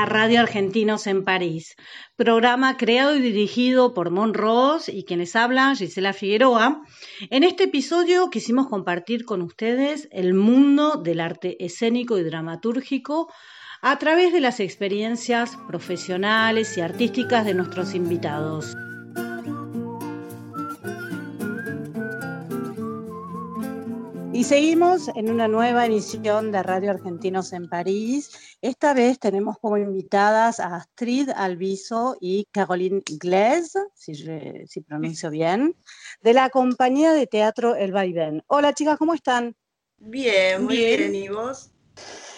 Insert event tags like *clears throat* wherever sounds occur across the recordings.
a Radio Argentinos en París, programa creado y dirigido por Mon Ross y quienes hablan, Gisela Figueroa. En este episodio quisimos compartir con ustedes el mundo del arte escénico y dramatúrgico a través de las experiencias profesionales y artísticas de nuestros invitados. Y seguimos en una nueva emisión de Radio Argentinos en París. Esta vez tenemos como invitadas a Astrid Alviso y Caroline Glaise, si, si pronuncio bien, de la compañía de teatro El Vaivén. Hola chicas, ¿cómo están? Bien, muy Bien. bien. ¿Y vos?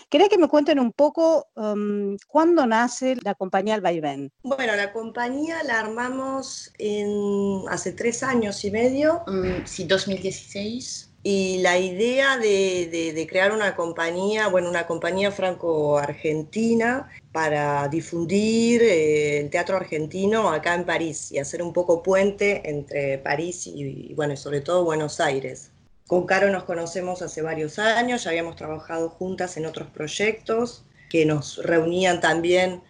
Quería que me cuenten un poco um, cuándo nace la compañía El Vaivén. Bueno, la compañía la armamos en, hace tres años y medio Mm, sí, 2016. Y la idea de, crear una compañía, bueno, una compañía franco-argentina para difundir eh, el teatro argentino acá en París y hacer un poco puente entre París y, bueno, sobre todo Buenos Aires. Con Caro nos conocemos hace varios años, ya habíamos trabajado juntas en otros proyectos que nos reunían también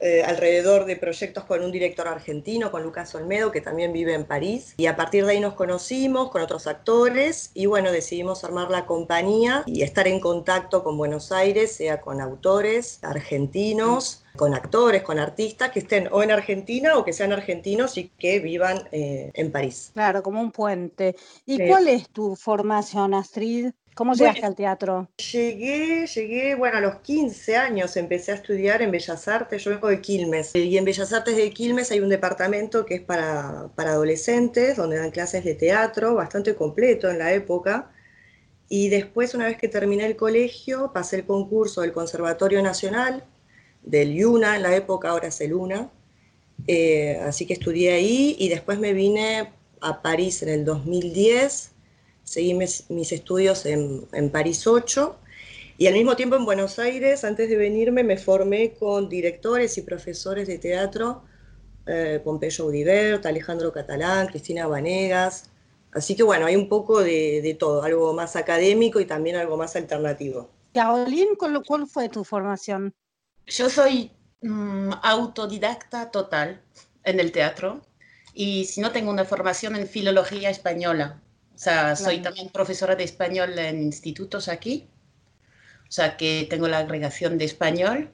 eh, alrededor de proyectos con un director argentino, con Lucas Olmedo, que también vive en París. Y a partir de ahí nos conocimos con otros actores y bueno, decidimos armar la compañía y estar en contacto con Buenos Aires, sea con autores argentinos, con actores, con artistas que estén o en Argentina o que sean argentinos y que vivan eh, en París. Claro, como un puente. ¿Y Sí. cuál es tu formación, Astrid? ¿Cómo llegaste Bueno. al teatro? Llegué, llegué, bueno, a los 15 años empecé a estudiar en Bellas Artes, yo vengo de Quilmes, y en Bellas Artes de Quilmes hay un departamento que es para, para adolescentes, donde dan clases de teatro, bastante completo en la época, y después, una vez que terminé el colegio, pasé el concurso del Conservatorio Nacional, del IUNA, en la época ahora es el UNA, eh, así que estudié ahí, y después me vine a París en el 2010, seguí mis, mis estudios en, en París 8 y al mismo tiempo en Buenos Aires, antes de venirme, me formé con directores y profesores de teatro, eh, Pompeyo Udibert, Alejandro Catalán, Cristina Vanegas. Así que bueno, hay un poco de, de todo, algo más académico y también algo más alternativo. Caroline, ¿cuál, fue tu formación? Yo soy mm, autodidacta total en el teatro y si no tengo una formación en filología española. O sea, soy Claro. también profesora de español en institutos aquí. O sea, que tengo la agregación de español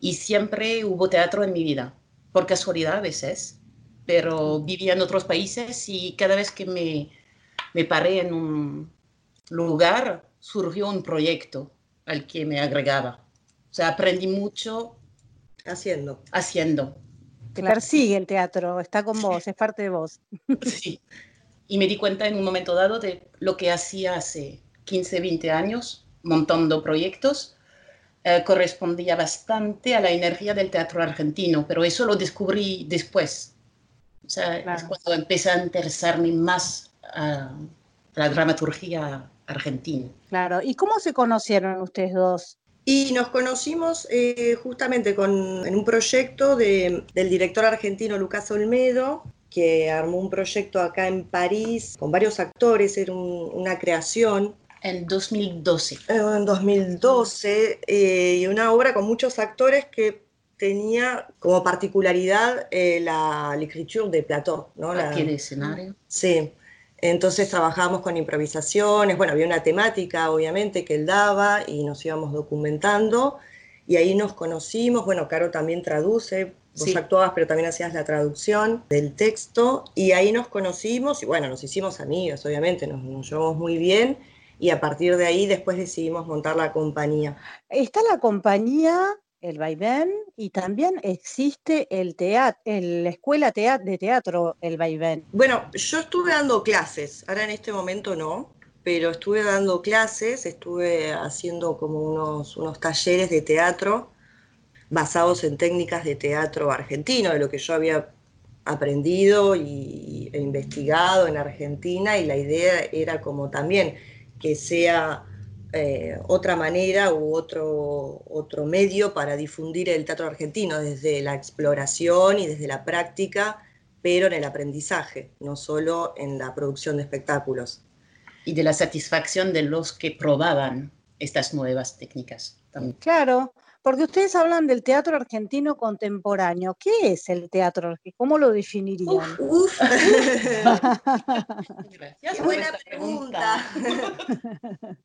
y siempre hubo teatro en mi vida, por casualidad a veces, pero vivía en otros países y cada vez que me, me paré en un lugar surgió un proyecto al que me agregaba. O sea, aprendí mucho Haciendo. haciendo. Te persigue el teatro, está con vos, es parte de vos. Sí. Y me di cuenta en un momento dado de lo que hacía hace 15, 20 años, montando proyectos, eh, correspondía bastante a la energía del teatro argentino, pero eso lo descubrí después. O sea, es cuando empecé a interesarme más a la dramaturgia argentina. Claro. ¿Y cómo se conocieron ustedes dos? Y nos conocimos eh, justamente con, en un proyecto de- del director argentino Lucas Olmedo, que armó un proyecto acá en París con varios actores, era un- una creación En 2012. eh, en 2012 eh, y una obra con muchos actores que tenía como particularidad eh, la l'écriture de Platón, ¿no? La- a pie de escenario. Sí, entonces trabajábamos con improvisaciones, bueno, había una temática obviamente que él daba y nos íbamos documentando y ahí nos conocimos, bueno, Caro también traduce, vos Sí. actuabas, pero también hacías la traducción del texto, y ahí nos conocimos, y bueno, nos hicimos amigos, obviamente, nos, nos llevamos muy bien, y a partir de ahí después decidimos montar la compañía. Está la compañía, el Vaivén, y también existe el teatro, la escuela tea- de teatro, el Vaivén. Bueno, yo estuve dando clases, ahora en este momento no, pero estuve dando clases, estuve haciendo como unos, unos talleres de teatro basados en técnicas de teatro argentino, de lo que yo había aprendido y, e investigado en Argentina, y la idea era como también que sea eh, otra manera u otro, otro medio para difundir el teatro argentino desde la exploración y desde la práctica pero en el aprendizaje, no solo en la producción de espectáculos. Y de la satisfacción de los que probaban estas nuevas técnicas también. Claro, porque ustedes hablan del teatro argentino contemporáneo. ¿Qué es el teatro argentino? ¿Cómo lo definirían? Uf, Gracias *laughs* qué buena pregunta. *laughs*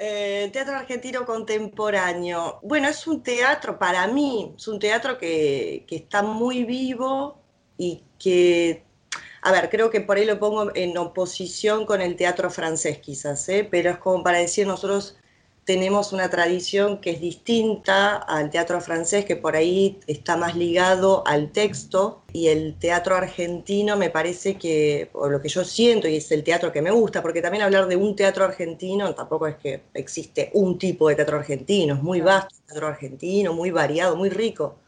Eh, teatro argentino contemporáneo. Bueno, es un teatro, para mí, es un teatro que, que está muy vivo y que, a ver, creo que por ahí lo pongo en oposición con el teatro francés quizás, ¿eh? pero es como para decir, nosotros tenemos una tradición que es distinta al teatro francés, que por ahí está más ligado al texto, y el teatro argentino me parece que, o lo que yo siento, y es el teatro que me gusta, porque también hablar de un teatro argentino tampoco es que existe un tipo de teatro argentino, es muy vasto el teatro argentino, muy variado, muy rico.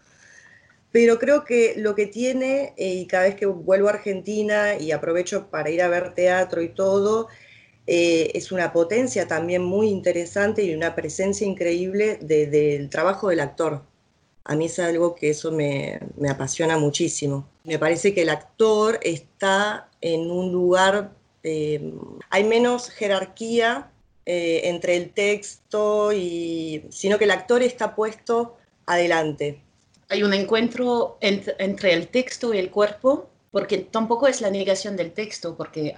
Pero creo que lo que tiene, eh, y cada vez que vuelvo a Argentina y aprovecho para ir a ver teatro y todo, eh, es una potencia también muy interesante y una presencia increíble de- del trabajo del actor. A mí es algo que eso me, me apasiona muchísimo. Me parece que el actor está en un lugar, eh, hay menos jerarquía eh, entre el texto y, sino que el actor está puesto adelante. Hay un encuentro ent- entre el texto y el cuerpo, porque tampoco es la negación del texto, porque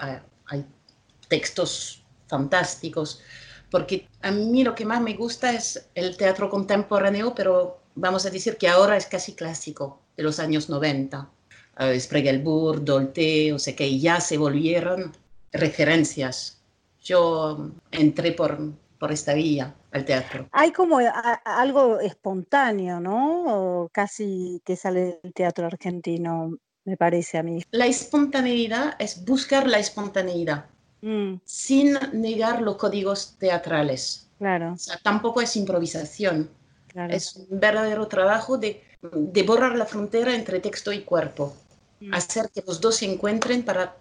hay textos fantásticos, porque a mí lo que más me gusta es el teatro contemporáneo, pero vamos a decir que ahora es casi clásico, de los años 90. Uh, Spregelburg, Dolce, o sea que ya se volvieron referencias. Yo entré por, por esta vía al teatro. Hay como a- algo espontáneo, ¿no? O casi que sale del teatro argentino, me parece a mí. La espontaneidad es buscar la espontaneidad Mm, sin negar los códigos teatrales. claro, O sea, tampoco es improvisación, claro. es un verdadero trabajo de, de borrar la frontera entre texto y cuerpo, Mm. hacer que los dos se encuentren para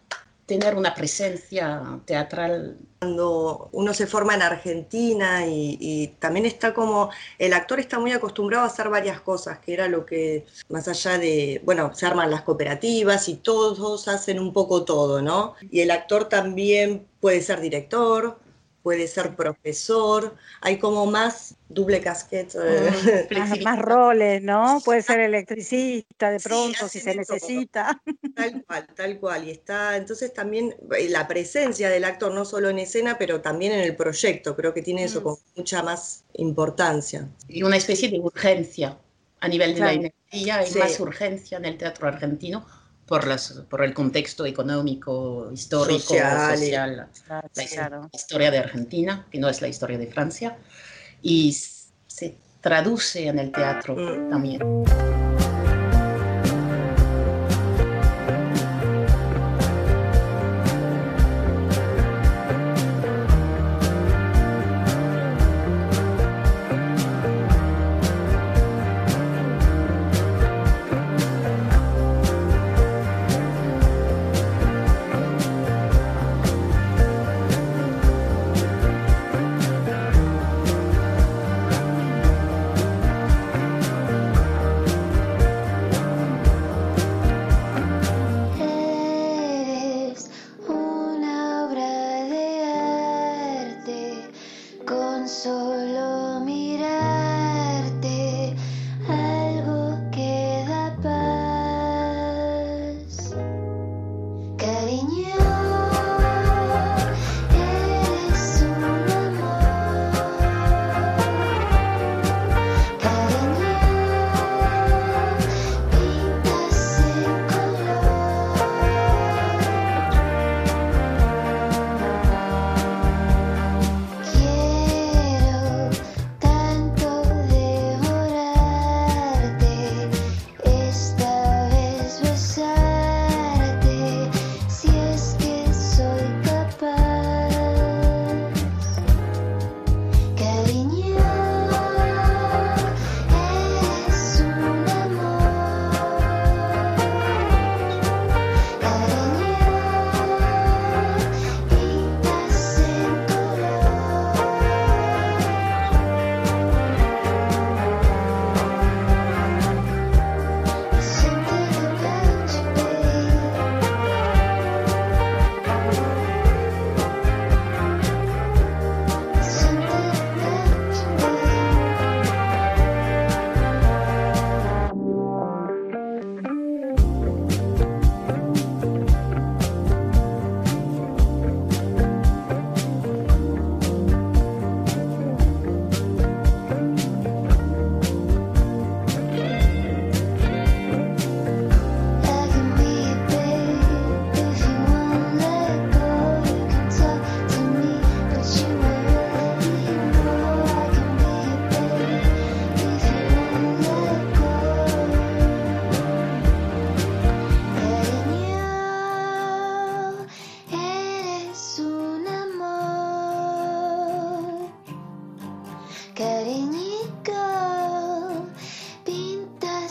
tener una presencia teatral. Cuando uno se forma en Argentina y, y también está como, el actor está muy acostumbrado a hacer varias cosas, que era lo que, más allá de, bueno, se arman las cooperativas y todos hacen un poco todo, ¿no? Y el actor también puede ser director, puede ser profesor, hay como más doble casquete. eh, *laughs* Más, más roles, ¿no? Puede ser electricista de Sí, pronto si hacen se de todo. necesita. *laughs* Tal cual, tal cual. Y está, entonces también eh, la presencia del actor, no solo en escena, pero también en el proyecto, creo que tiene eso Mm. con mucha más importancia. y una especie de urgencia a nivel de la Claro. energía, hay Sí. más urgencia en el teatro argentino por, las, por el contexto económico, histórico, Social social, Claro, la claro. historia de Argentina, que no es la historia de Francia, y se traduce en el teatro Mm. también.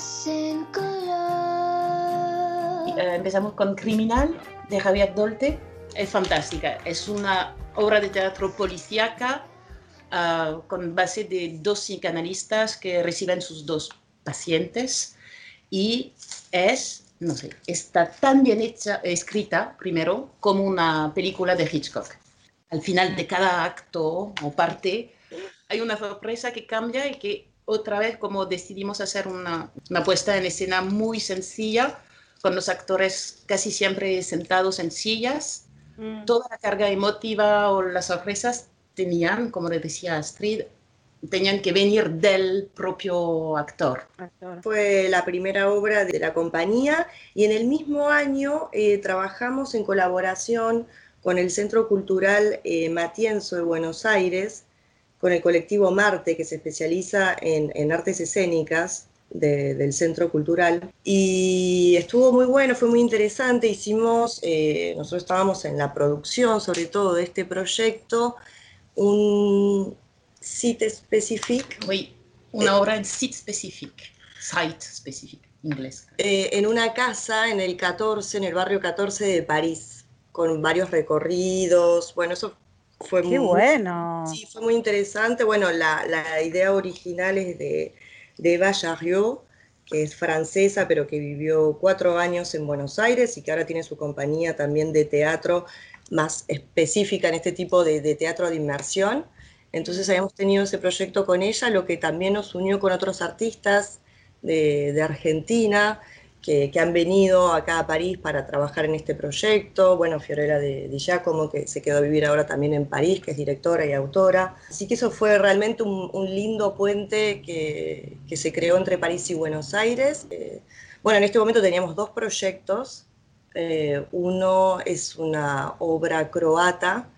hacen color. Eh, empezamos con Criminal de Javier Dolte. Es fantástica, es una obra de teatro policíaca uh, con base de dos psicanalistas que reciben sus dos pacientes y es, no sé, está tan bien hecha, escrita primero como una película de Hitchcock. Al final de cada acto o parte hay una sorpresa que cambia y que otra vez como decidimos hacer una, una puesta en escena muy sencilla con los actores casi siempre sentados en sillas. Mm. Toda la carga emotiva o las sorpresas tenían, como decía Astrid, tenían que venir del propio actor. Fue la primera obra de la compañía y en el mismo año eh, trabajamos en colaboración con el Centro Cultural eh, Matienzo de Buenos Aires, con el colectivo Marte, que se especializa en, artes escénicas del Centro Cultural. Y estuvo muy bueno, fue muy interesante. Hicimos, eh, nosotros estábamos en la producción sobre todo de este proyecto, un site específico. Oui, una obra en site específico, site específico, inglés. Eh, en una casa en el 14, en el barrio 14 de París, con varios recorridos. Bueno, eso fue Qué muy, bueno. Sí, fue muy interesante. Bueno, la, la idea original es de, de Eva que es francesa, pero que vivió cuatro años en Buenos Aires y que ahora tiene su compañía también de teatro más específica en este tipo de, de teatro de inmersión. Entonces habíamos tenido ese proyecto con ella, lo que también nos unió con otros artistas de, de Argentina que, han venido acá a París para trabajar en este proyecto. Bueno, Fiorella de, Di Giacomo, que se quedó a vivir ahora también en París, que es directora y autora. Así que eso fue realmente un, lindo puente que, se creó entre París y Buenos Aires. Eh, bueno, en este momento teníamos dos proyectos. Eh, uno es una obra croata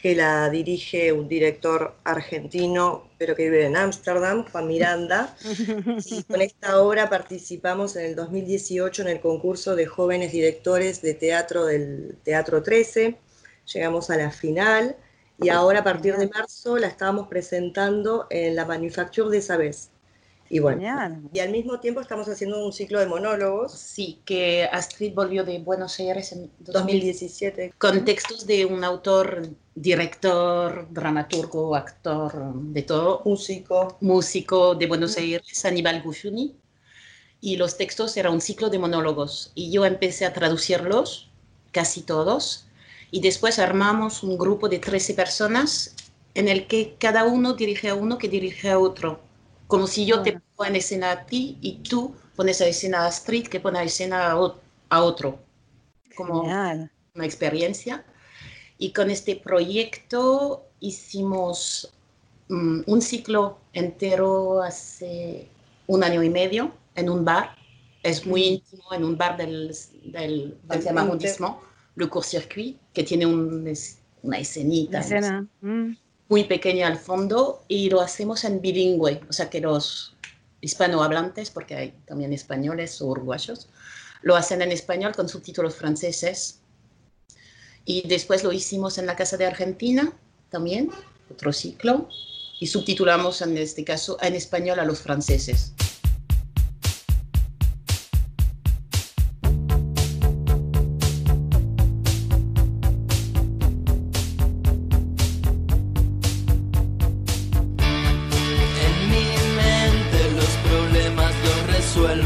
que la dirige un director argentino, pero que vive en Ámsterdam, Juan Miranda. Y con esta obra participamos en el 2018 en el concurso de jóvenes directores de teatro del Teatro 13. Llegamos a la final y ahora a partir de marzo la estábamos presentando en la Manufacture de Sabes. Y bueno, y al mismo tiempo estamos haciendo un ciclo de monólogos. Sí, que Astrid volvió de Buenos Aires en 2017. Con textos de un autor, director, dramaturgo, actor, de todo. Músico. Músico de Buenos Aires, Aníbal Gufuni. Y los textos eran un ciclo de monólogos. Y yo empecé a traducirlos, casi todos. Y después armamos un grupo de 13 personas en el que cada uno dirige a uno que dirige a otro como si yo te pongo en escena a ti y tú pones a escena a Street que pone a escena a, otro. Como una experiencia. Y con este proyecto hicimos mm, un ciclo entero hace un año y medio en un bar. Es muy íntimo, en un bar del, del, del arrondissement, Le Court Circuit, que tiene un, una escenita. Escena. Mm muy pequeña al fondo y lo hacemos en bilingüe, o sea que los hispanohablantes, porque hay también españoles o uruguayos, lo hacen en español con subtítulos franceses. Y después lo hicimos en la Casa de Argentina también, otro ciclo, y subtitulamos en este caso en español a los franceses. El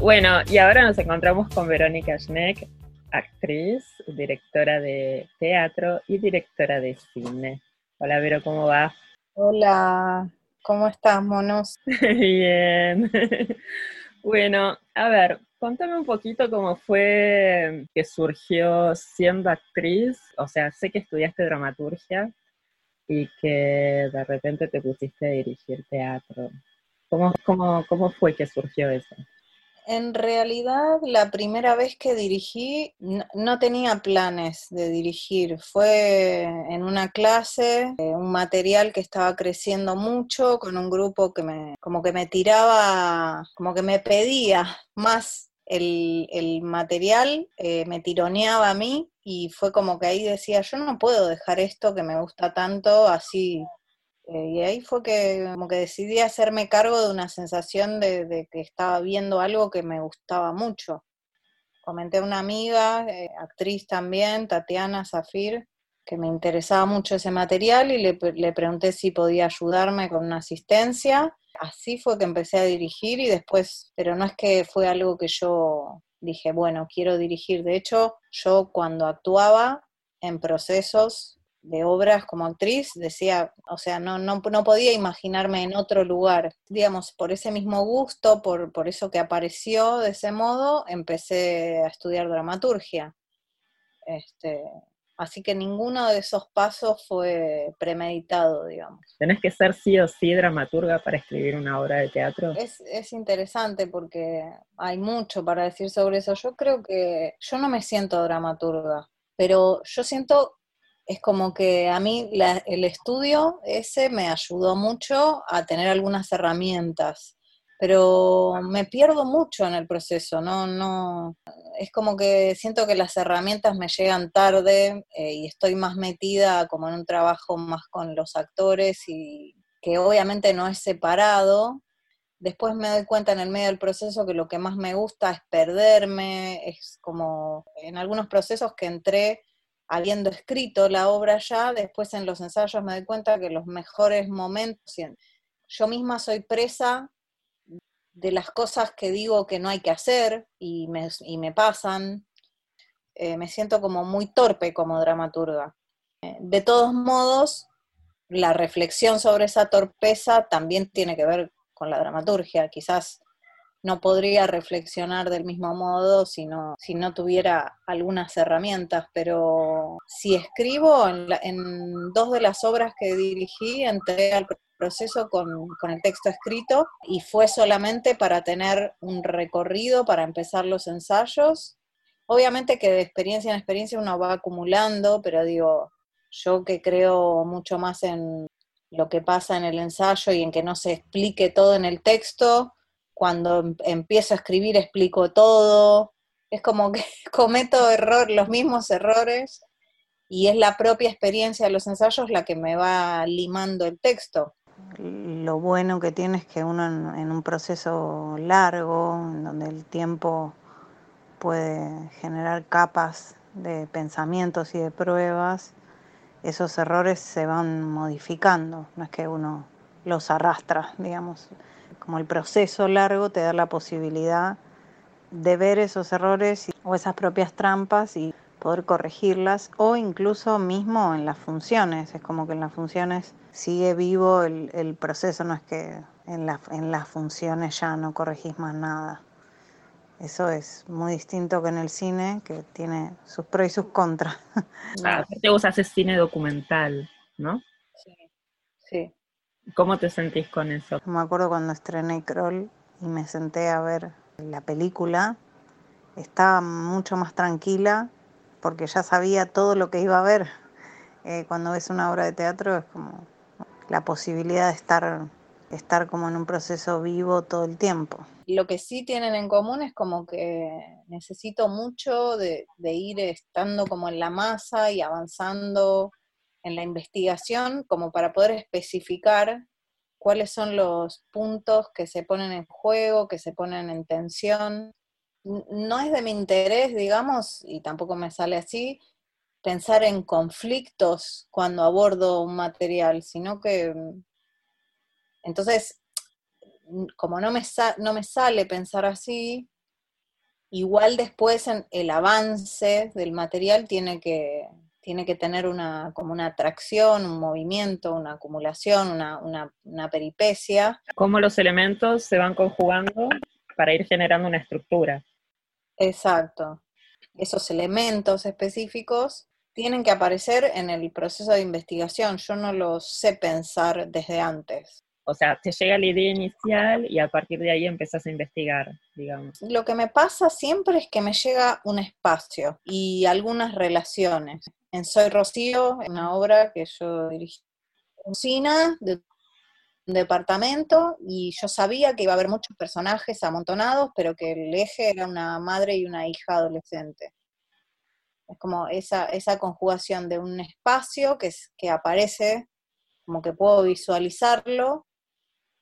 Bueno, y ahora nos encontramos con Verónica Schneck, actriz, directora de teatro y directora de cine. Hola, Vero, ¿cómo va? Hola, ¿cómo estás, monos? *laughs* Bien. *laughs* bueno, a ver, contame un poquito cómo fue que surgió siendo actriz. O sea, sé que estudiaste dramaturgia y que de repente te pusiste a dirigir teatro. ¿Cómo, cómo, cómo fue que surgió eso? En realidad, la primera vez que dirigí no, tenía planes de dirigir. Fue en una clase, eh, un material que estaba creciendo mucho, con un grupo que me, como que me tiraba, como que me pedía más el, material, eh, me tironeaba a mí y fue como que ahí decía, yo no puedo dejar esto que me gusta tanto así y ahí fue que como que decidí hacerme cargo de una sensación de, que estaba viendo algo que me gustaba mucho. Comenté a una amiga, eh, actriz también, Tatiana Zafir, que me interesaba mucho ese material y le, le, pregunté si podía ayudarme con una asistencia. Así fue que empecé a dirigir y después, pero no es que fue algo que yo dije, bueno, quiero dirigir. De hecho, yo cuando actuaba en procesos de obras como actriz, decía, o sea, no, no, no, podía imaginarme en otro lugar. Digamos, por ese mismo gusto, por, por eso que apareció de ese modo, empecé a estudiar dramaturgia. Este, así que ninguno de esos pasos fue premeditado, digamos. ¿Tenés que ser sí o sí dramaturga para escribir una obra de teatro? Es, es interesante porque hay mucho para decir sobre eso. Yo creo que yo no me siento dramaturga, pero yo siento es como que a mí el estudio ese me ayudó mucho a tener algunas herramientas, pero me pierdo mucho en el proceso, no, no, es como que siento que las herramientas me llegan tarde eh, y estoy más metida como en un trabajo más con los actores y que obviamente no es separado. Después me doy cuenta en el medio del proceso que lo que más me gusta es perderme, es como en algunos procesos que entré habiendo escrito la obra ya, después en los ensayos me doy cuenta que los mejores momentos, yo misma soy presa de las cosas que digo que no hay que hacer y me, me pasan, eh, me siento como muy torpe como dramaturga. De todos modos, la reflexión sobre esa torpeza también tiene que ver con la dramaturgia, quizás no podría reflexionar del mismo modo si no, si no tuviera algunas herramientas, pero si escribo, en, dos de las obras que dirigí entré al proceso con, con, el texto escrito y fue solamente para tener un recorrido, para empezar los ensayos. Obviamente que de experiencia en experiencia uno va acumulando, pero digo, yo que creo mucho más en lo que pasa en el ensayo y en que no se explique todo en el texto, cuando em, empiezo a escribir explico todo, es como que *laughs* cometo error, los mismos errores y es la propia experiencia de los ensayos la que me va limando el texto. Lo bueno que tiene es que uno en, un proceso largo, en donde el tiempo puede generar capas de pensamientos y de pruebas, esos errores se van modificando, no es que uno los arrastra, digamos como el proceso largo te da la posibilidad de ver esos errores o esas propias trampas y poder corregirlas o incluso mismo en las funciones. Es como que en las funciones sigue vivo el, proceso, no es que en, en las funciones ya no corregís más nada. Eso es muy distinto que en el cine, que tiene sus pros y sus contras. Ah, aparte vos haces cine documental, ¿no? ¿Cómo te sentís con eso? Me acuerdo cuando estrené Kroll y me senté a ver la película, estaba mucho más tranquila porque ya sabía todo lo que iba a ver. Eh, cuando ves una obra de teatro es como la posibilidad de estar, estar como en un proceso vivo todo el tiempo. Lo que sí tienen en común es como que necesito mucho de, de ir estando como en la masa y avanzando en la investigación como para poder especificar cuáles son los puntos que se ponen en juego, que se ponen en tensión. No es de mi interés, digamos, y tampoco me sale así, pensar en conflictos cuando abordo un material, sino que mm, entonces, como no me, no me sale pensar así, igual después en el avance del material tiene que, tiene que tener una, como una atracción, un movimiento, una acumulación, una, una, una peripecia. Cómo los elementos se van conjugando para ir generando una estructura. Exacto. Esos elementos específicos tienen que aparecer en el proceso de investigación. Yo no los sé pensar desde antes. O sea, te llega la idea inicial y a partir de ahí empezás a investigar, digamos. Lo que me pasa siempre es que me llega un espacio y algunas relaciones. En Soy Rocío, una obra que yo dirigí, cocina de un departamento y yo sabía que iba a haber muchos personajes amontonados, pero que el eje era una madre y una hija adolescente. Es como esa, esa conjugación de un espacio que, que aparece, como que puedo visualizarlo,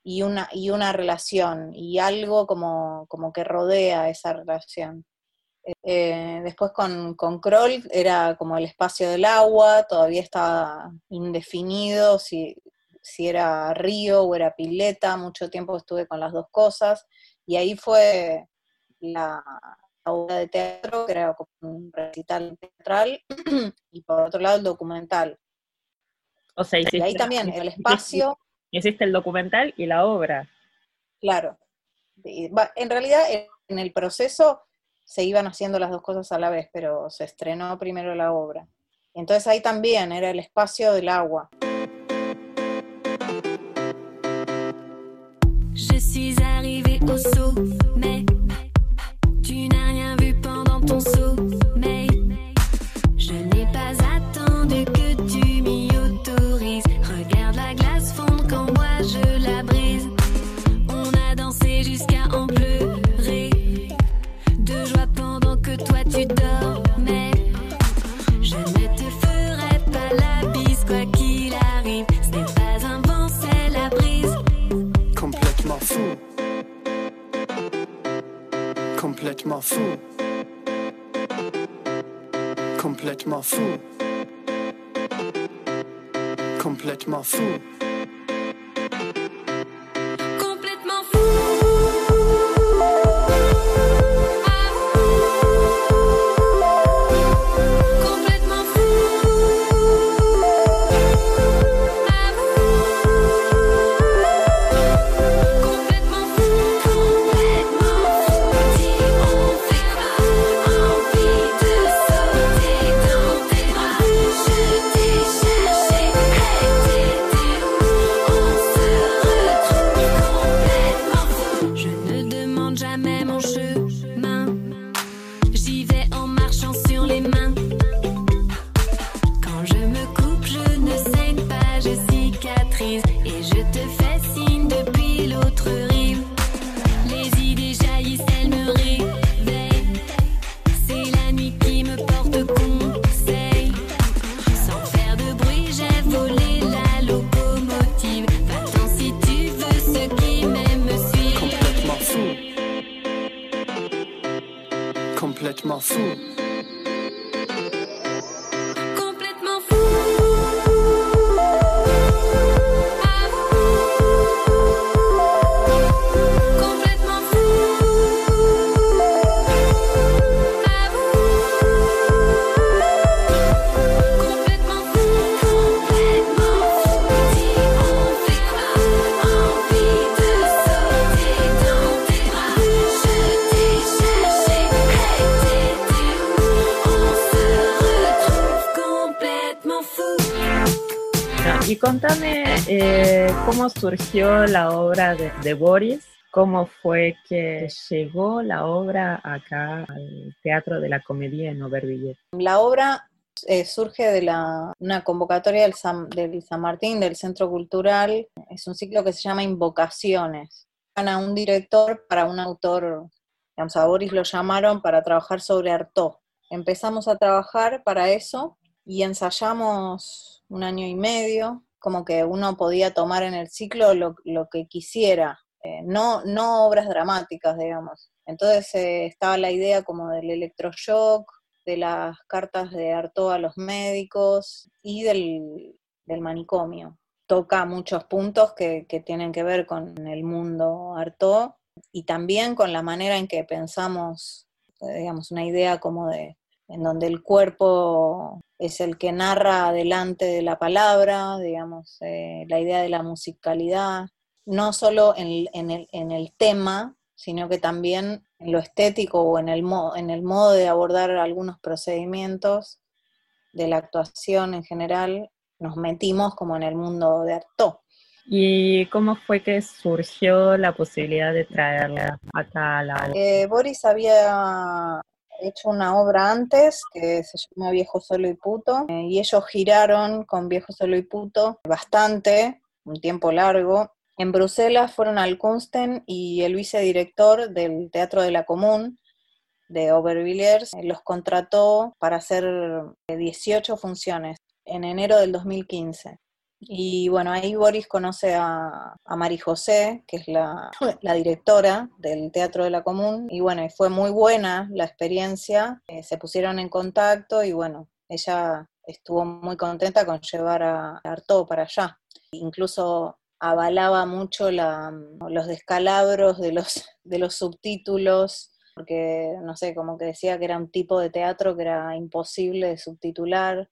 y una, y una relación, y algo como, como que rodea esa relación. Eh, después con, con Kroll era como el espacio del agua, todavía estaba indefinido si, si era río o era pileta, mucho tiempo estuve con las dos cosas, y ahí fue la, obra de teatro, que era como un recital teatral, *clears throat* y por otro lado el documental. O sea, y ahí también el espacio... Hiciste el documental y la obra. Claro. En realidad, en el proceso se iban haciendo las dos cosas a la vez, pero se estrenó primero la obra. Entonces ahí también era el espacio del agua. Komplett mal fou. Komplett mal fou. Komplett mal fou. Surgió la obra de, de Boris, cómo fue que llegó la obra acá al Teatro de la Comedia en Aubervilliers. La obra eh, surge de una convocatoria del San, Martín, del Centro Cultural. Es un ciclo que se llama Invocaciones. A un director para un autor, digamos, a Boris lo llamaron para trabajar sobre Artaud. Empezamos a trabajar para eso y ensayamos un año y medio, como que uno podía tomar en el ciclo lo, lo que quisiera, eh, no, no obras dramáticas, digamos. Entonces eh, estaba la idea como del electroshock, de las cartas de Artaud a los médicos y del, del manicomio. Toca muchos puntos que, que tienen que ver con el mundo Artaud y también con la manera en que pensamos eh, digamos, una idea como de, en donde el cuerpo es el que narra delante de la palabra, digamos, eh, la idea de la musicalidad, no solo en, en el, en el tema, sino que también en lo estético o en el, mo- en el modo de abordar algunos procedimientos de la actuación en general, nos metimos como en el mundo de Artaud. ¿Y cómo fue que surgió la posibilidad de traerla acá a la Eh, Boris había hecho una obra antes que se llama Viejo Solo y Puto, eh, y ellos giraron con Viejo Solo y Puto bastante, un tiempo largo. En Bruselas fueron al Kunsten y el vicedirector del Teatro de la Común de Aubervilliers eh, los contrató para hacer eh, 18 funciones en enero del 2015. Y bueno, ahí Boris conoce a, a Mari José, que es la, *laughs* la directora del Teatro de la Común, y bueno, fue muy buena la experiencia, eh, se pusieron en contacto y bueno, ella estuvo muy contenta con llevar a Artaud para allá. Incluso avalaba mucho la- los descalabros de los, de los subtítulos, porque no sé, como que decía que era un tipo de teatro que era imposible de subtitular.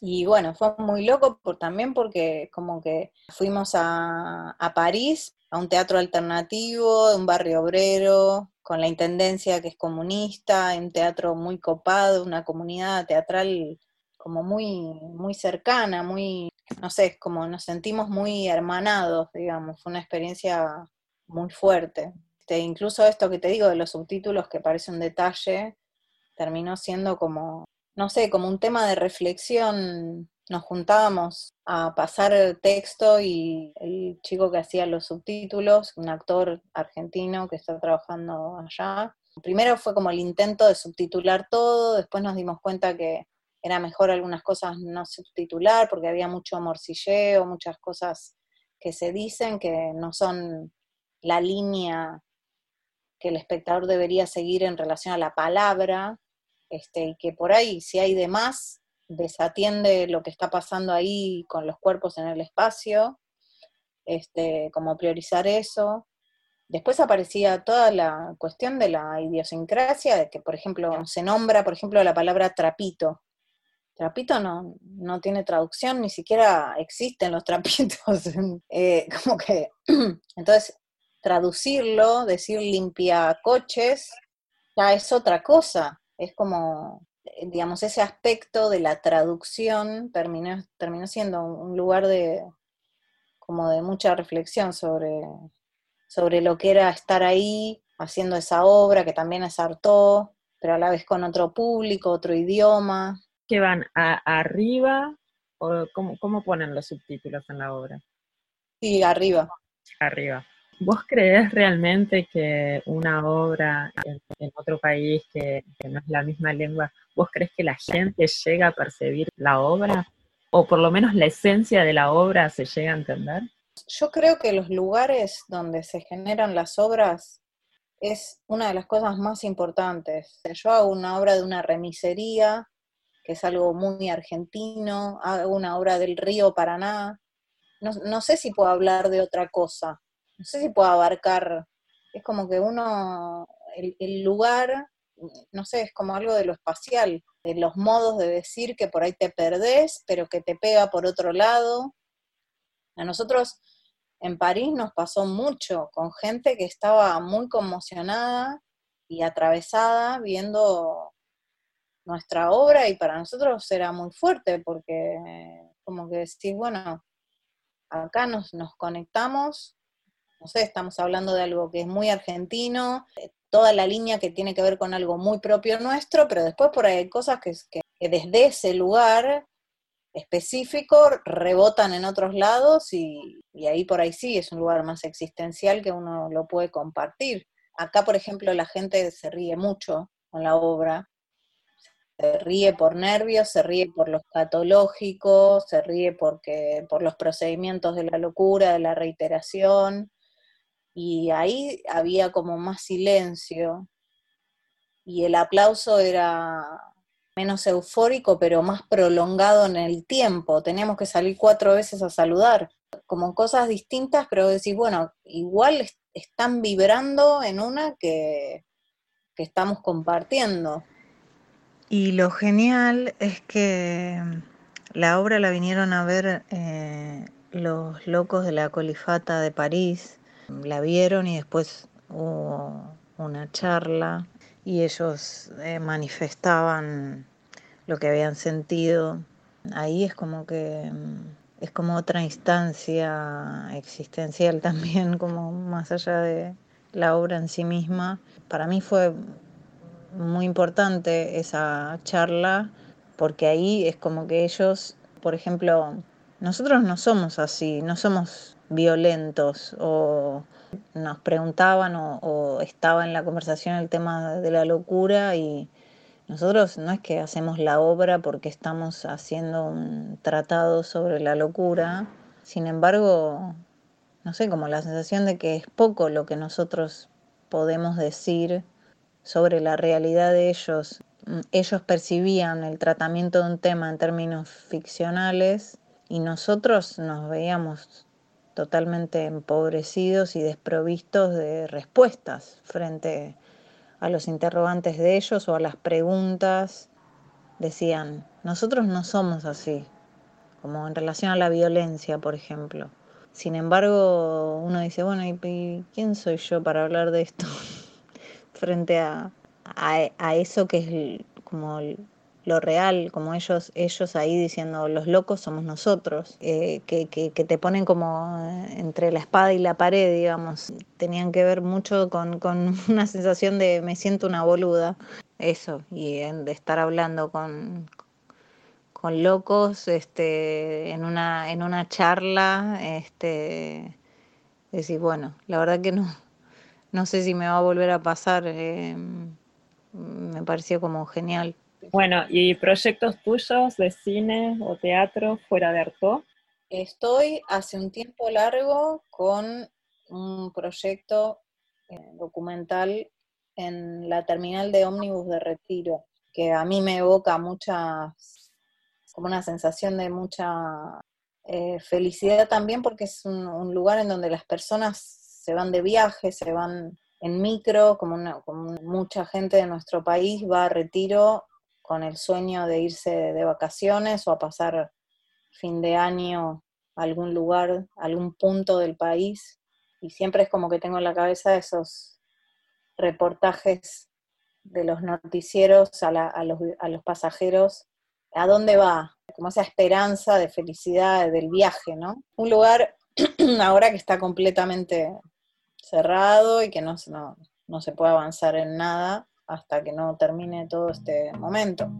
Y bueno, fue muy loco por, también porque como que fuimos a, a París, a un teatro alternativo, de un barrio obrero, con la intendencia que es comunista, un teatro muy copado, una comunidad teatral como muy, muy cercana, muy, no sé, como nos sentimos muy hermanados, digamos, fue una experiencia muy fuerte. Este, incluso esto que te digo de los subtítulos, que parece un detalle, terminó siendo como, no sé, como un tema de reflexión. Nos juntábamos a pasar el texto y el chico que hacía los subtítulos, un actor argentino que está trabajando allá. Primero fue como el intento de subtitular todo, después nos dimos cuenta que era mejor algunas cosas no subtitular porque había mucho morcilleo, muchas cosas que se dicen que no son la línea que el espectador debería seguir en relación a la palabra, este, y que por ahí, si hay de más, desatiende lo que está pasando ahí con los cuerpos en el espacio, este, como priorizar eso. Después aparecía toda la cuestión de la idiosincrasia, de que, por ejemplo, se nombra, por ejemplo, la palabra trapito. Trapito no, no tiene traducción, ni siquiera existen los *laughs* trapitos. Eh, como que, *clears throat* entonces, traducirlo, decir limpia coches, ya es otra cosa. Es como, eh, digamos, ese aspecto de la traducción terminó, terminó siendo un lugar de, como de mucha reflexión sobre, sobre lo que era estar ahí haciendo esa obra, que también es pero a la vez con otro público, otro idioma. que van a- arriba o cómo, cómo ponen los subtítulos en la obra? Sí, arriba. Arriba. ¿Vos crees realmente que una obra en, otro país que, no es la misma lengua, vos crees que la gente llega a percibir la obra? ¿O por lo menos la esencia de la obra se llega a entender? Yo creo que los lugares donde se generan las obras es una de las cosas más importantes. Yo hago una obra de una remisería, que es algo muy argentino, hago una obra del río Paraná. No sé si puedo hablar de otra cosa, no sé si puedo abarcar, es como que uno, el, el lugar, no sé, es como algo de lo espacial, de los modos de decir que por ahí te perdés, pero que te pega por otro lado. A nosotros en París nos pasó mucho con gente que estaba muy conmocionada y atravesada viendo nuestra obra y para nosotros era muy fuerte porque como que decís, bueno, acá nos, nos conectamos, no sé, estamos hablando de algo que es muy argentino, eh, toda la línea que tiene que ver con algo muy propio nuestro, pero después por ahí hay cosas que, que- desde ese lugar específico rebotan en otros lados y, y ahí por ahí sí es un lugar más existencial que uno lo puede compartir. Acá, por ejemplo, la gente se ríe mucho con la obra, se ríe por nervios, se ríe por lo escatológico, se ríe porque, por los procedimientos de la locura, de la reiteración, y ahí había como más silencio, y el aplauso era menos eufórico, pero más prolongado en el tiempo. Teníamos que salir cuatro veces a saludar, como cosas distintas, pero decís, bueno, igual es- están vibrando en una que, que estamos compartiendo. Y lo genial es que la obra la vinieron a ver eh, los locos de la colifata de París, la vieron y después hubo una charla y ellos eh, manifestaban lo que habían sentido. Ahí es como que mm, es como otra instancia existencial *laughs* también, como más allá de la obra en sí misma. Para mí fue muy importante esa charla porque ahí es como que ellos, por ejemplo, nosotros no somos así, no somos violentos o nos preguntaban o, estaba en la conversación el tema de la locura y nosotros no es que hacemos la obra porque estamos haciendo un tratado sobre la locura, sin embargo, no sé, como la sensación de que es poco lo que nosotros podemos decir sobre la realidad de ellos. Mm, Ellos percibían el tratamiento de un tema en términos ficcionales y nosotros nos veíamos totalmente empobrecidos y desprovistos de respuestas frente a los interrogantes de ellos o a las preguntas. Decían, nosotros no somos así, como en relación a la violencia, por ejemplo. Sin embargo, uno dice, bueno, ¿y, quién soy yo para hablar de esto? *laughs* frente a, a, eso que es como lo real, como ellos, ellos ahí diciendo los locos somos nosotros, eh, que, que, te ponen como eh, entre la espada y la pared, digamos. Tenían que ver mucho con, con *laughs* una sensación de me siento una boluda, eso, y de estar hablando con, con locos este, en, una, en una charla, este, decir, bueno, la verdad que no, no sé si me va a volver a pasar, eh, me pareció como genial. Bueno, ¿y proyectos tuyos de cine o teatro fuera de Arto? Estoy hace un tiempo largo con un proyecto eh, documental en la terminal de ómnibus de Retiro, que a mí me evoca muchas, como una sensación de mucha eh, felicidad también, porque es un, lugar en donde las personas se van de viaje, se van en micro, como, una- como mucha gente de nuestro país va a Retiro con el sueño de irse de vacaciones o a pasar fin de año a algún lugar, algún punto del país. Y siempre es como que tengo en la cabeza esos reportajes de los noticieros a, la- a los, a los pasajeros. ¿A dónde va? Como esa esperanza de felicidad del viaje, ¿no? Un lugar *clears throat* ahora que está completamente cerrado y que no, no, no se puede avanzar en nada hasta que no termine todo este momento.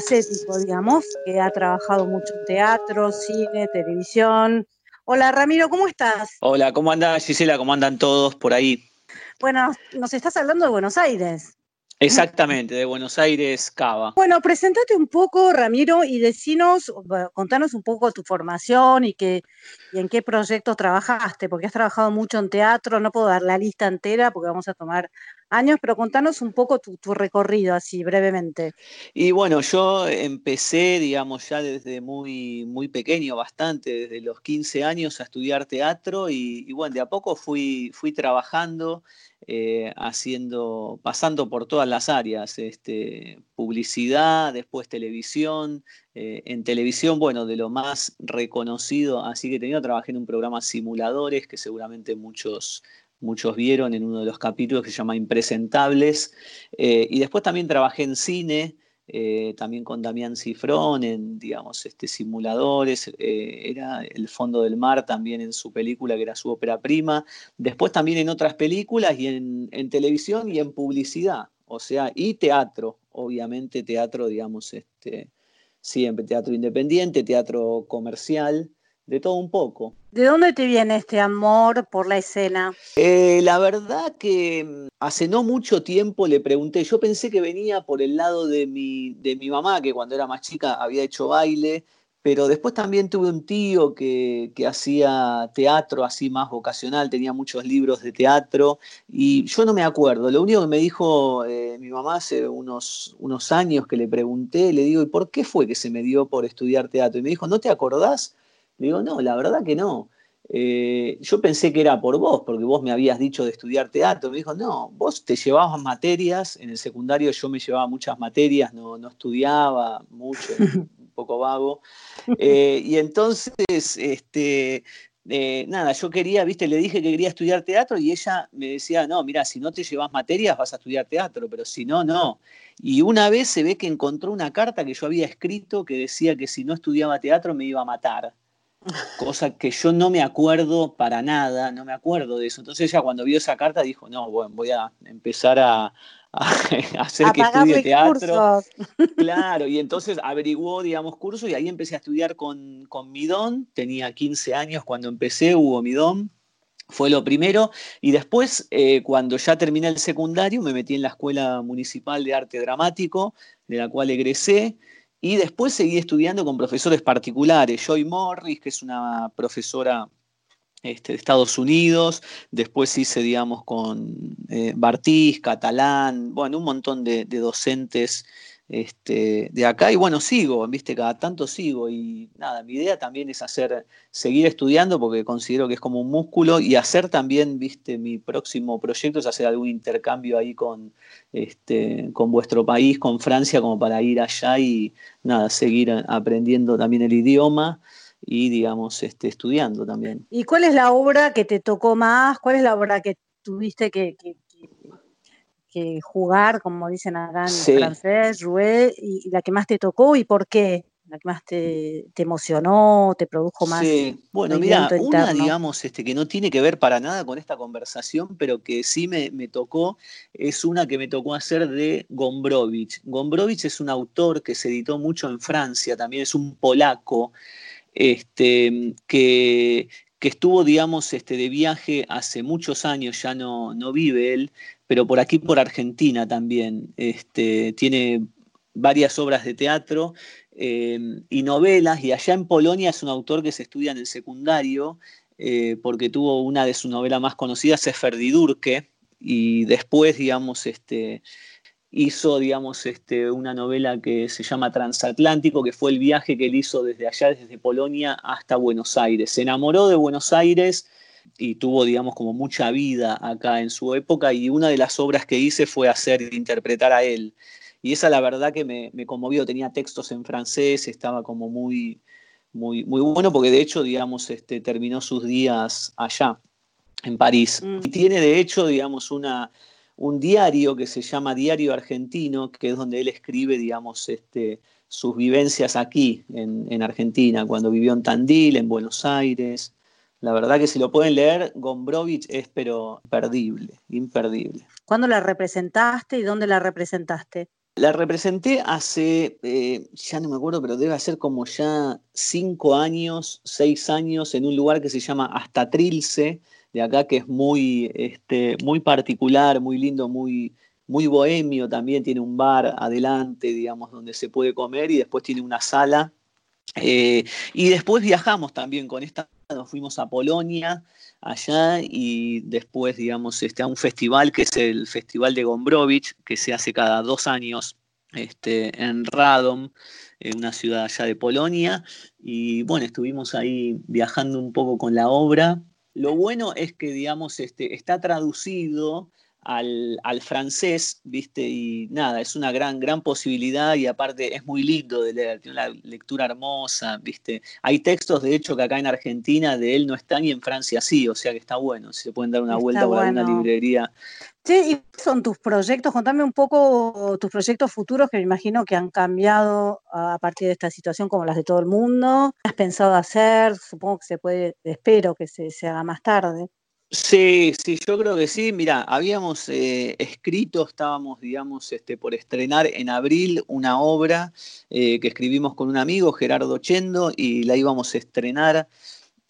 Multifacético, digamos, que ha trabajado mucho en teatro, cine, televisión. Hola Ramiro, ¿cómo estás? Hola, ¿cómo andan Gisela? ¿Cómo andan todos por ahí? Bueno, nos estás hablando de Buenos Aires. Exactamente, de Buenos Aires, Cava. Bueno, presentate un poco, Ramiro, y decinos, contanos un poco tu formación y, qué, y en qué proyectos trabajaste, porque has trabajado mucho en teatro, no puedo dar la lista entera porque vamos a tomar años, pero contanos un poco tu, recorrido así brevemente. Y bueno, yo empecé, digamos, ya desde muy, muy pequeño, bastante, desde los 15 años a estudiar teatro y, y bueno, de a poco fui, fui trabajando, eh, haciendo, pasando por todas las áreas, este, publicidad, después televisión, eh, en televisión, bueno, de lo más reconocido, así que tenido, trabajé en un programa simuladores que seguramente muchos muchos vieron en uno de los capítulos que se llama Impresentables. Eh, y después también trabajé en cine, eh, también con Damián Cifrón, en, digamos, este, simuladores. era El Fondo del Mar también en su película, que era su ópera prima. Después también en otras películas y en, en televisión y en publicidad. O sea, y teatro, obviamente teatro, digamos, este, siempre teatro independiente, teatro comercial, de todo un poco. ¿De dónde te viene este amor por la escena? Eh, la verdad que mm, hace no mucho tiempo le pregunté, yo pensé que venía por el lado de mi, de mi mamá, que cuando era más chica había hecho baile, pero después también tuve un tío que, que hacía teatro así más vocacional, tenía muchos libros de teatro y yo no me acuerdo. Lo único que me dijo eh, mi mamá hace unos, unos años que le pregunté, le digo, ¿y por qué fue que se me dio por estudiar teatro? Y me dijo, ¿no te acordás? Le digo, no, la verdad que no. Eh, yo pensé que era por vos, porque vos me habías dicho de estudiar teatro. Me dijo, no, vos te llevabas materias, en el secundario yo me llevaba muchas materias, no, no estudiaba mucho, *laughs* poco vago. *laughs* Eh, y entonces, este, eh, nada, yo quería, viste, le dije que quería estudiar teatro y ella me decía, no, mira, si no te llevas materias vas a estudiar teatro, pero si no, no. Y una vez se ve que encontró una carta que yo había escrito que decía que si no estudiaba teatro me iba a matar cosa que yo no me acuerdo para nada, no me acuerdo de eso. Entonces ella cuando vio esa carta dijo, no, bueno, voy a empezar a, a- *laughs* a hacer A que estudie teatro. cursos. Claro, y *laughs* entonces averiguó, digamos, cursos y ahí empecé a estudiar con, con Midón. Tenía 15 años cuando empecé, Hugo Midón. Fue lo primero. Y después, eh, cuando ya terminé el secundario, me metí en la Escuela Municipal de Arte Dramático, de la cual egresé. Y después seguí estudiando con profesores particulares. Joy Morris, que es una profesora este, de Estados Unidos. Después hice, digamos, con eh, Bartiz, Catalán, bueno, un montón de, docentes este, de acá. Y bueno, sigo, viste, cada tanto sigo. Y nada, mi idea también es hacer, seguir estudiando porque considero que es como un músculo y hacer también, viste, mi próximo proyecto es hacer algún intercambio ahí con, este, con vuestro país, con Francia, como para ir allá y nada, seguir aprendiendo también el idioma y, digamos, este, estudiando también. ¿Y cuál es la obra que te tocó más? ¿Cuál es la obra que tuviste que, que- que- que jugar, como dicen acá en Sí. francés, jouer, y, la que más te tocó y por qué? ¿La que más te, te emocionó, te produjo más Sí, bueno, mira, una, digamos, este, que no tiene que ver para nada con esta conversación, pero que sí me, me tocó, es una que me tocó hacer de Gombrowicz. Gombrowicz es un autor que se editó mucho en Francia, también es un polaco, este, que, estuvo, digamos, este, de viaje hace muchos años, ya no, no vive él, pero por aquí, por Argentina también. Este, tiene varias obras de teatro eh, y novelas, y allá en Polonia es un autor que se estudia en el secundario, eh, porque tuvo una de sus novelas más conocidas, es Ferdidurke, y después, digamos, este, hizo, digamos, este, una novela que se llama Transatlántico, que fue el viaje que él hizo desde allá, desde Polonia hasta Buenos Aires. Se enamoró de Buenos Aires y tuvo, digamos, como mucha vida acá en su época, y una de las obras que hice fue hacer interpretar a él. Y esa la verdad que me, me conmovió, tenía textos en francés, estaba como muy, muy, muy bueno, porque de hecho, digamos, este, terminó sus días allá, en París. Mm. Y tiene de hecho, digamos, una, un diario que se llama Diario Argentino, que es donde él escribe, digamos, este, sus vivencias aquí en, en Argentina, cuando vivió en Tandil, en Buenos Aires. La verdad que si lo pueden leer, Gombrowicz es pero perdible, imperdible. ¿Cuándo la representaste y dónde la representaste? La representé hace, eh, ya no me acuerdo, pero debe ser como ya cinco años, seis años, en un lugar que se llama Hasta Trilce, de acá, que es muy, este, muy particular, muy lindo, muy, muy bohemio también. Tiene un bar adelante, digamos, donde se puede comer y después tiene una sala. Eh, y después viajamos también con esta, nos fuimos a Polonia, allá y después, digamos, este, a un festival que es el Festival de Gombrowicz, que se hace cada dos años este, en Radom, en una ciudad allá de Polonia. Y bueno, estuvimos ahí viajando un poco con la obra. Lo bueno es que, digamos, este, está traducido al, al, francés, ¿viste? Y nada, es una gran, gran posibilidad y aparte es muy lindo de leer, tiene una lectura hermosa, ¿viste? Hay textos, de hecho, que acá en Argentina de él no están y en Francia sí, o sea que está bueno, si se pueden dar una Está vuelta por alguna librería. Sí, ¿y son tus proyectos? Contame un poco tus proyectos futuros que me imagino que han cambiado a partir de esta situación como las de todo el mundo. ¿Qué has pensado hacer? Supongo que se puede, espero que se, se haga más tarde. Sí, sí, yo creo que sí. Mira, habíamos eh, escrito, estábamos, digamos, este, por estrenar en abril una obra eh, que escribimos con un amigo, Gerardo Chendo, y la íbamos a estrenar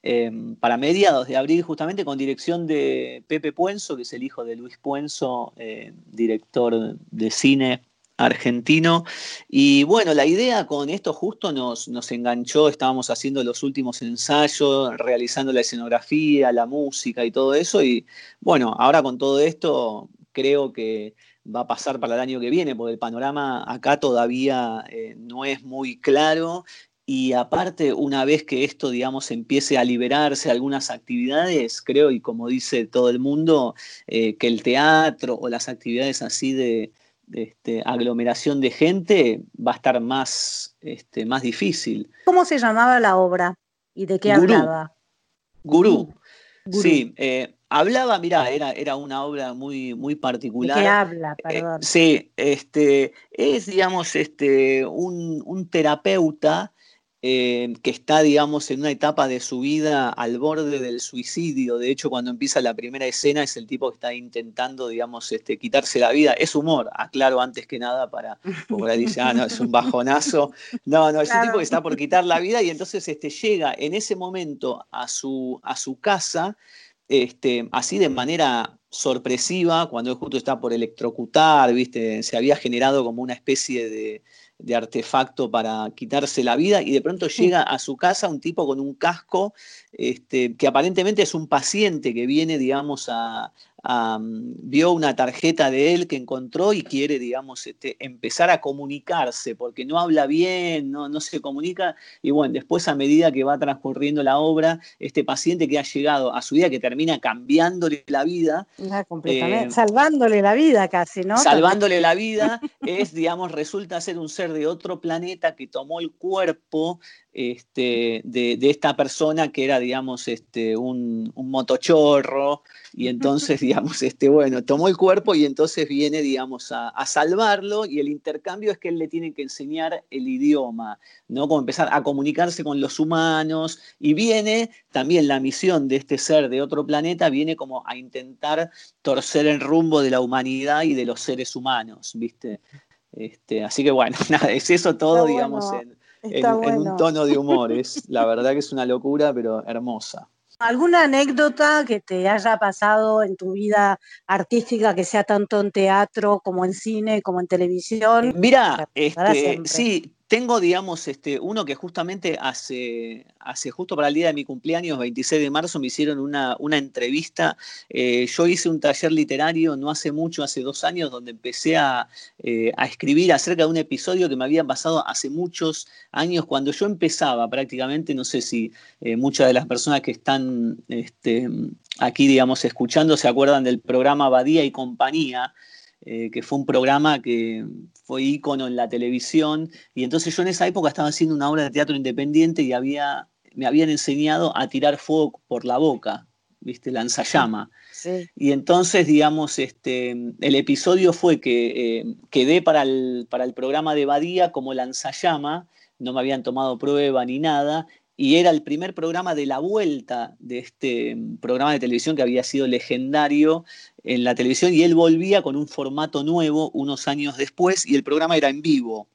eh, para mediados de abril, justamente con dirección de Pepe Puenzo, que es el hijo de Luis Puenzo, eh, director de cine argentino. Y bueno, la idea con esto justo nos, nos enganchó, estábamos haciendo los últimos ensayos, realizando la escenografía, la música y todo eso. Y bueno, ahora con todo esto creo que va a pasar para el año que viene, porque el panorama acá todavía eh, no es muy claro. Y aparte, una vez que esto, digamos, empiece a liberarse algunas actividades, creo, y como dice todo el mundo, eh, que el teatro o las actividades así de, este, aglomeración de gente va a estar más, este, más difícil. ¿Cómo se llamaba la obra y de qué Gurú. hablaba? Gurú. Gurú. Sí, eh, hablaba, mirá, era, era una obra muy, muy ¿De particular. qué habla? Eh, Perdón. sí, este, es, digamos, este, un, un terapeuta eh, que está, digamos, en una etapa de su vida al borde del suicidio. De hecho, cuando empieza la primera escena es el tipo que está intentando, digamos, este, quitarse la vida. Es humor, aclaro antes que nada para, porque dice, ah, no, es un *laughs* bajonazo. No, no, es un tipo que está por quitar la vida y entonces este, llega en ese momento a su, a su casa, este, así de manera sorpresiva, cuando él justo está por electrocutar, ¿viste? Se había generado como una especie de, de artefacto para quitarse la vida y de pronto llega a su casa un tipo con un casco este, que aparentemente es un paciente que viene, digamos, a, vio una tarjeta de él que encontró y quiere, digamos, este, empezar a comunicarse porque no habla bien, no, no se comunica y bueno, después a medida que va transcurriendo la obra, este paciente que ha llegado a su vida, que termina cambiándole la vida, Ah, completamente. eh, Salvándole la vida casi, ¿no? salvándole la vida, *laughs* es, digamos, resulta ser un ser de otro planeta que tomó el cuerpo este, de, de esta persona que era, digamos, este, un, un motochorro, y entonces, *laughs* digamos, este, bueno, tomó el cuerpo y entonces viene, digamos, a, a salvarlo, y el intercambio es que él le tiene que enseñar el idioma, ¿no? Como empezar a comunicarse con los humanos, y viene también la misión de este ser de otro planeta, viene como a intentar torcer el rumbo de la humanidad y de los seres humanos, ¿viste? Este, así que bueno, *laughs* nada, es eso todo, digamos, bueno, en, en- un tono de humor. *laughs* Es, la verdad que es una locura, pero hermosa. ¿Alguna anécdota que te haya pasado en tu vida artística, que sea tanto en teatro como en cine, como en televisión? Mira, este, sí, tengo, digamos, este, uno que justamente hace, hace justo para el día de mi cumpleaños, 26 de marzo, me hicieron una, una entrevista. Eh, yo hice un taller literario no hace mucho, hace dos años, donde empecé a, eh, a escribir acerca de un episodio que me había pasado hace muchos años, cuando yo empezaba prácticamente, no sé si eh, muchas de las personas que están este, aquí, digamos, escuchando se acuerdan del programa Badía y Compañía, eh, que fue un programa que fue ícono en la televisión, y entonces yo en esa época estaba haciendo una obra de teatro independiente y había, me habían enseñado a tirar fuego por la boca, ¿viste? Lanzallama. Sí. Y entonces, digamos, este, el episodio fue que eh, quedé para el, para el programa de Badía como lanzallama, no me habían tomado prueba ni nada, y era el primer programa de la vuelta de este programa de televisión que había sido legendario en la televisión y él volvía con un formato nuevo unos años después y el programa era en vivo.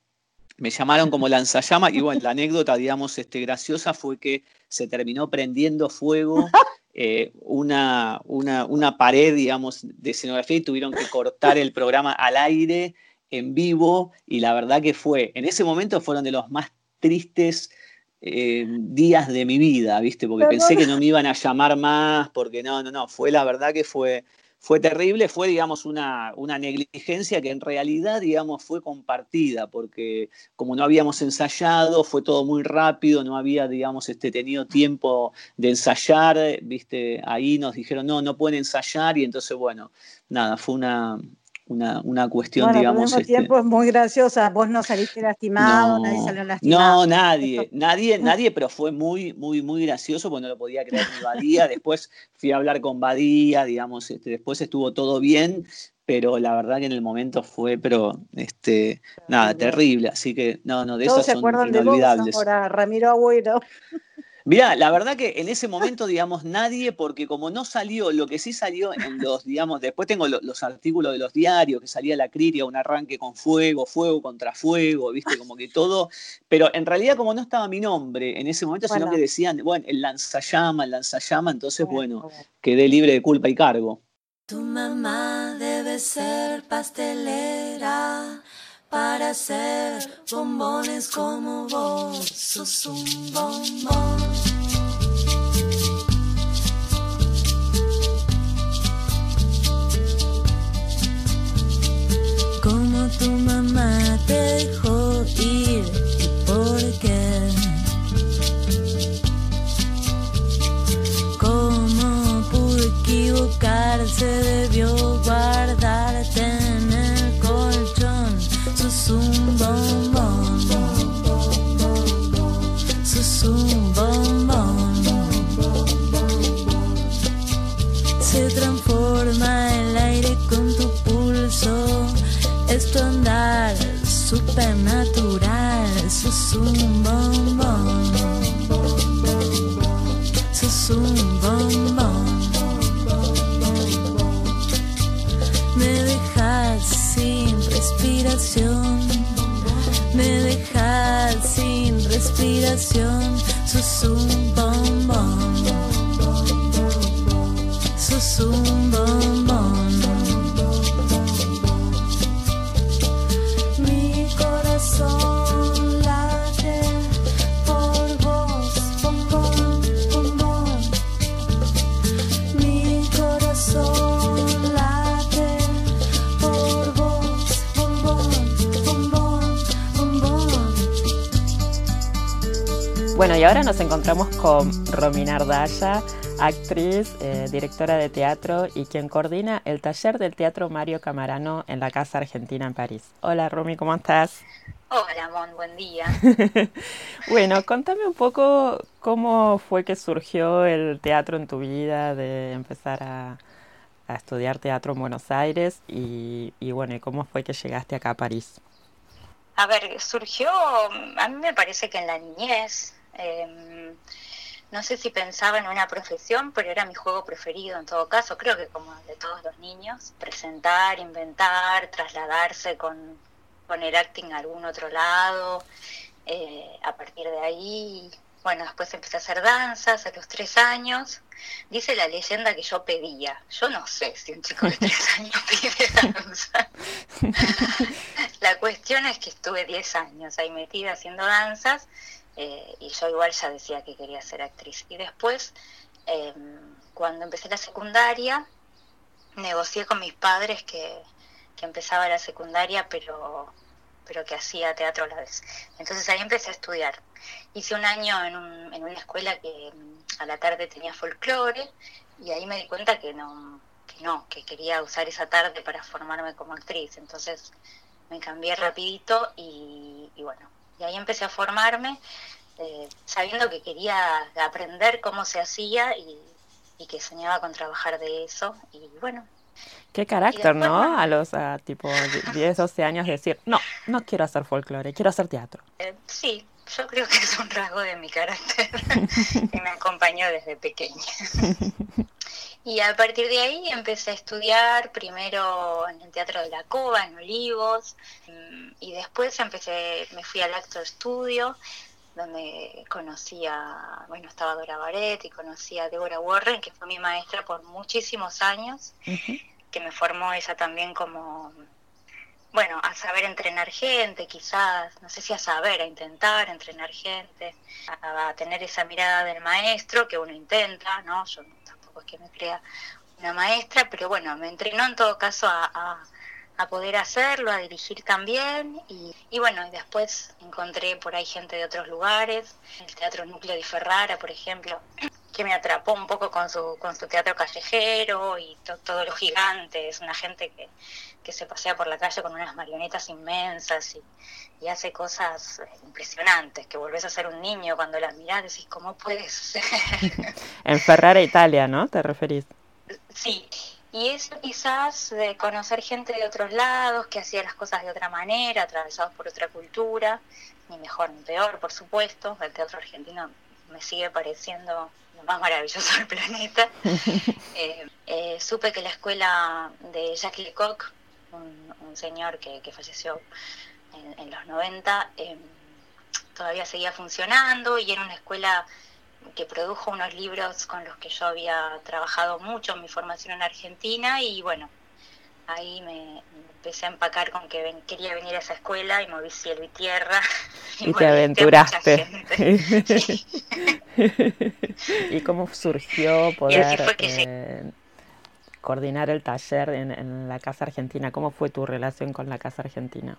Me llamaron como lanzallama y bueno, la anécdota, digamos, este, graciosa fue que se terminó prendiendo fuego *laughs* eh, una, una, una pared, digamos, de escenografía y tuvieron que cortar el programa al aire en vivo y la verdad que fue, en ese momento fueron de los más tristes eh, días de mi vida, ¿viste? Porque pensé que no me iban a llamar más, porque no, no, no, fue la verdad que fue, fue terrible, fue, digamos, una, una negligencia que en realidad, digamos, fue compartida, porque como no habíamos ensayado, fue todo muy rápido, no había, digamos, este, tenido tiempo de ensayar, ¿viste? Ahí nos dijeron, no, no pueden ensayar, y entonces, bueno, nada, fue una, una, una cuestión, Bueno, al digamos. mismo este, tiempo es muy graciosa. Vos no saliste lastimado, nadie salió lastimado. no, nadie, nadie, *laughs* nadie, pero fue muy, muy, muy gracioso porque no lo podía creer ni Badía. *laughs* Después fui a hablar con Badía, digamos, este, después estuvo todo bien, pero la verdad que en el momento fue, pero este, nada, terrible. Así que no, no, de Todos esas se son acuerdan de vos inolvidables. ahora, Ramiro Agüero. Mirá, la verdad que en ese momento, digamos, nadie, porque como no salió, lo que sí salió en los, digamos, después tengo lo- los artículos de los diarios, que salía la crítica, un arranque con fuego, fuego contra fuego, viste, como que todo, pero en realidad como no estaba mi nombre en ese momento, sino Bueno. que decían, bueno, el lanzallama, el lanzallama, entonces, bueno, quedé libre de culpa y cargo. Tu mamá debe ser pastelera para hacer bombones como vos. Sos un bombón. Supernatural. Sos un bombón. Sos un bombón. Me dejas sin respiración. Me dejas sin respiración. Sos un bombón. Bueno, y ahora nos encontramos con Romina Ardaya, actriz, eh, directora de teatro y quien coordina el taller del Teatro Mario Camarano en la Casa Argentina en París. Hola Romy, ¿cómo estás? Hola, Mon, buen día. *laughs* Bueno, contame un poco cómo fue que surgió el teatro en tu vida, de empezar a, a estudiar teatro en Buenos Aires y, y bueno, y cómo fue que llegaste acá a París. A ver, surgió, a mí me parece que en la niñez, em, no sé si pensaba en una profesión, pero era mi juego preferido en todo caso, creo que como de todos los niños, presentar, inventar, trasladarse con, con el acting a algún otro lado, eh, a partir de ahí, bueno, después empecé a hacer danzas a los tres años, dice la leyenda que yo pedía, yo no sé si un chico de tres *laughs* años pide danza. *laughs* La cuestión es que estuve 10 años ahí metida haciendo danzas eh, y yo igual ya decía que quería ser actriz. Y después, eh, cuando empecé la secundaria, negocié con mis padres que, que empezaba la secundaria, pero, pero que hacía teatro a la vez. Entonces ahí empecé a estudiar. Hice un año en, un- en una escuela que a la tarde tenía folclore y ahí me di cuenta que no, que no, que quería usar esa tarde para formarme como actriz. Entonces me cambié rapidito y bueno, y ahí empecé a formarme eh, sabiendo que quería aprender cómo se hacía y, y que soñaba con trabajar de eso y bueno, Qué carácter, después, ¿no? A los a, tipo 10, 12 años decir, no, no quiero hacer folclore, quiero hacer teatro. eh, sí, yo creo que es un rasgo de mi carácter *laughs* que me acompañó desde pequeña. Y a partir de ahí empecé a estudiar primero en el Teatro de la Cova, en Olivos, mm, y después empecé, me fui al acto estudio, donde conocí a, bueno, estaba Dora Baret y conocí a Deborah Warren, que fue mi maestra por muchísimos años, que me formó ella también como, bueno, a saber entrenar gente, quizás, no sé si a saber, a intentar entrenar gente, a, tener esa mirada del maestro que uno intenta, ¿no? Yo tampoco es que me crea una maestra, pero bueno, me entrenó en todo caso a, a- poder hacerlo, a dirigir también, y, y bueno, y después encontré por ahí gente de otros lugares, el Teatro Núcleo de Ferrara, por ejemplo, que me atrapó un poco con su, con su teatro callejero y to- todo lo gigante, es una gente que, que se pasea por la calle con unas marionetas inmensas y, y hace cosas eh, impresionantes, que volvés a ser un niño cuando las mirás, decís, ¿cómo puedes ser? *laughs* En Ferrara, Italia, ¿no? ¿Te referís? Sí, y eso quizás de conocer gente de otros lados, que hacía las cosas de otra manera, atravesados por otra cultura, ni mejor ni peor, por supuesto. El teatro argentino me sigue pareciendo lo más maravilloso del planeta. *laughs* Eh, eh, supe que la escuela de Jacques Lecoq, un, un señor que, que falleció en, en los 90, eh, todavía seguía funcionando y era una escuela que produjo unos libros con los que yo había trabajado mucho en mi formación en Argentina y bueno, ahí me, empecé a empacar con que ven- quería venir a esa escuela y moví cielo y tierra. *laughs* Y te a mucha aventuraste. *laughs* *laughs* ¿Y cómo surgió así poder fue que eh, coordinar el taller en, en la Casa Argentina? ¿Cómo fue tu relación con la Casa Argentina?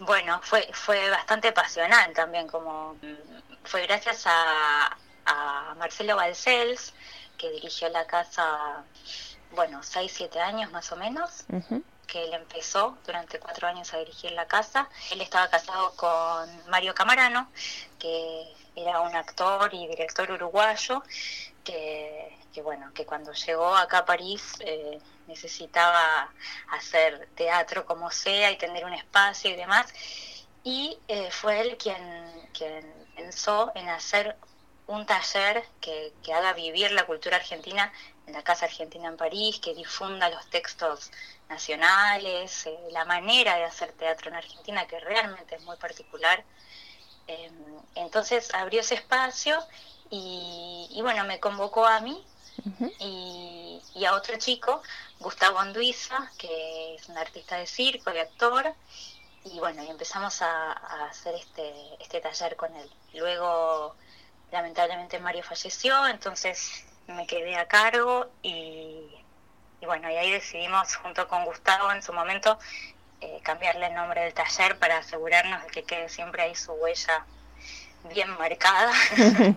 Bueno, fue, fue bastante pasional también, como mm, fue gracias a, a Marcelo Balcells, que dirigió la casa, bueno, 6, 7 años más o menos, que él empezó durante cuatro años a dirigir la casa. Él estaba casado con Mario Camarano, que era un actor y director uruguayo, que, bueno, que cuando llegó acá a París eh, necesitaba hacer teatro como sea y tener un espacio y demás. Y eh, fue él quien, quien pensó en hacer un taller que, que haga vivir la cultura argentina en la Casa Argentina en París, que difunda los textos nacionales, eh, la manera de hacer teatro en Argentina, que realmente es muy particular. Eh, entonces abrió ese espacio y, y bueno, me convocó a mí y, y a otro chico, Gustavo Anduiza, que es un artista de circo y actor, y bueno, y empezamos a, a hacer este, este taller con él. Luego, lamentablemente Mario falleció, entonces me quedé a cargo y, y bueno, y ahí decidimos junto con Gustavo en su momento eh, cambiarle el nombre del taller para asegurarnos de que quede siempre ahí su huella bien marcada,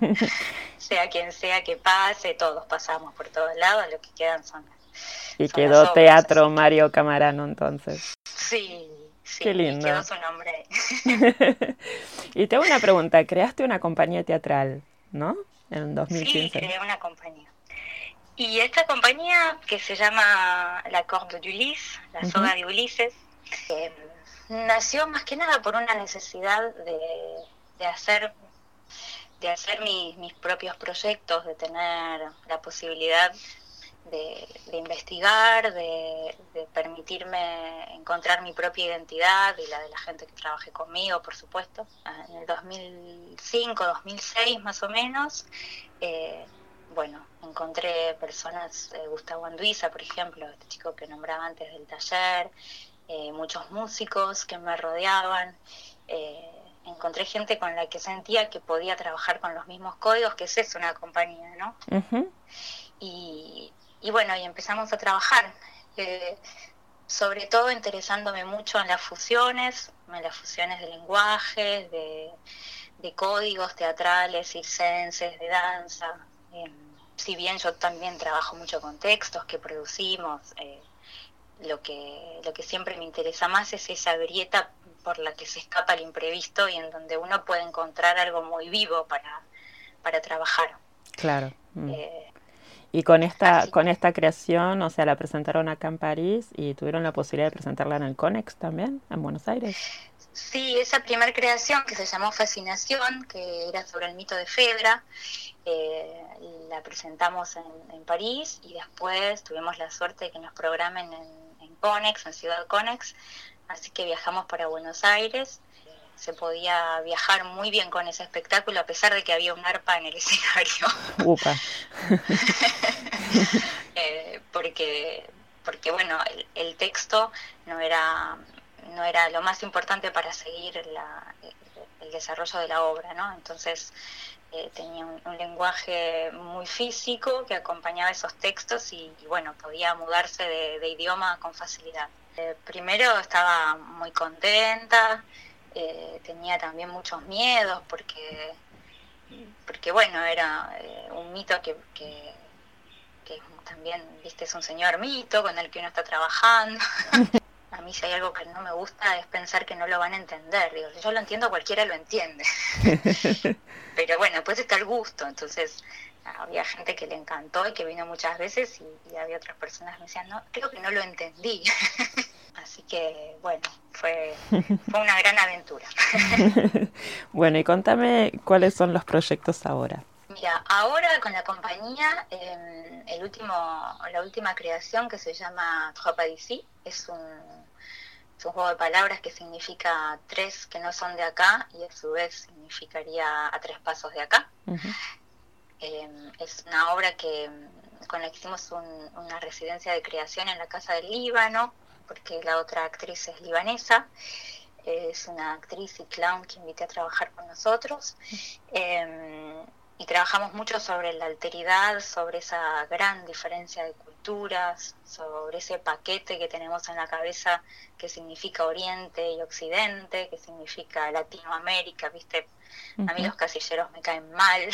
*laughs* sea quien sea que pase, todos pasamos por todos lados, lo que quedan son... Y son las quedó obras, Teatro Mario Camarano entonces. Sí, sí, Qué y lindo. quedó su nombre. *laughs* Y te hago una pregunta, creaste una compañía teatral, ¿no? En Sí, 2015. creé una compañía. Y esta compañía que se llama La Corde d'Ulysse, la soga de Ulises, eh, nació más que nada por una necesidad de, de hacer de hacer mis, mis propios proyectos, de tener la posibilidad de, de investigar, de, de permitirme encontrar mi propia identidad y la de la gente que trabajé conmigo, por supuesto. Ah, En el 2005, 2006 más o menos, eh, bueno, encontré personas, eh, Gustavo Anduiza, por ejemplo, este chico que nombraba antes del taller, eh, muchos músicos que me rodeaban. Encontré gente con la que sentía que podía trabajar con los mismos códigos, que es eso, una compañía, ¿no? Y, y bueno, y empezamos a trabajar, eh, sobre todo interesándome mucho en las fusiones, en las fusiones de lenguajes, de, de códigos teatrales, circenses, de danza. Eh, si bien yo también trabajo mucho con textos que producimos, eh, lo que, lo que siempre me interesa más es esa grieta por la que se escapa el imprevisto y en donde uno puede encontrar algo muy vivo para, para trabajar. Claro. mm. Eh, Y con esta, con esta creación, o sea, la presentaron acá en París y tuvieron la posibilidad de presentarla en el CONEX también, en Buenos Aires. Sí, esa primera creación que se llamó Fascinación, que era sobre el mito de Fedra, eh, la presentamos en, en París y después tuvimos la suerte de que nos programen en, en Conex, en Ciudad Conex, así que viajamos para Buenos Aires. Se podía viajar muy bien con ese espectáculo a pesar de que había un arpa en el *laughs* escenario. Upa. *laughs* Eh, porque porque bueno el, el texto no era no era lo más importante para seguir la- el, el desarrollo de la obra no entonces eh, tenía un, lenguaje muy físico que acompañaba esos textos y, bueno podía mudarse de, idioma con facilidad Eh, primero estaba muy contenta eh, tenía también muchos miedos porque porque bueno era un mito que, que que también, viste, es un señor mito con el que uno está trabajando. *laughs* Mí si hay algo que no me gusta es pensar que no lo van a entender. Digo, si yo lo entiendo, cualquiera lo entiende. *laughs* Pero bueno, después está el gusto. Entonces había gente que le encantó y que vino muchas veces y, y había otras personas que me decían, no, creo que no lo entendí. *laughs* Así que bueno, fue, fue una gran aventura. *laughs* Bueno, y contame cuáles son los proyectos ahora. Mira, ahora con la compañía, eh, el último, la última creación que se llama Tropa d'ici es un, es un juego de palabras que significa tres que no son de acá y a su vez significaría a tres pasos de acá. Eh, es una obra que con la que hicimos un- una residencia de creación en la Casa del Líbano, porque la otra actriz es libanesa. Eh, es una actriz y clown que invité a trabajar con nosotros. Eh, y trabajamos mucho sobre la alteridad, sobre esa gran diferencia de sobre ese paquete que tenemos en la cabeza que significa Oriente y Occidente, que significa Latinoamérica, ¿viste? A mí los casilleros me caen mal. *laughs*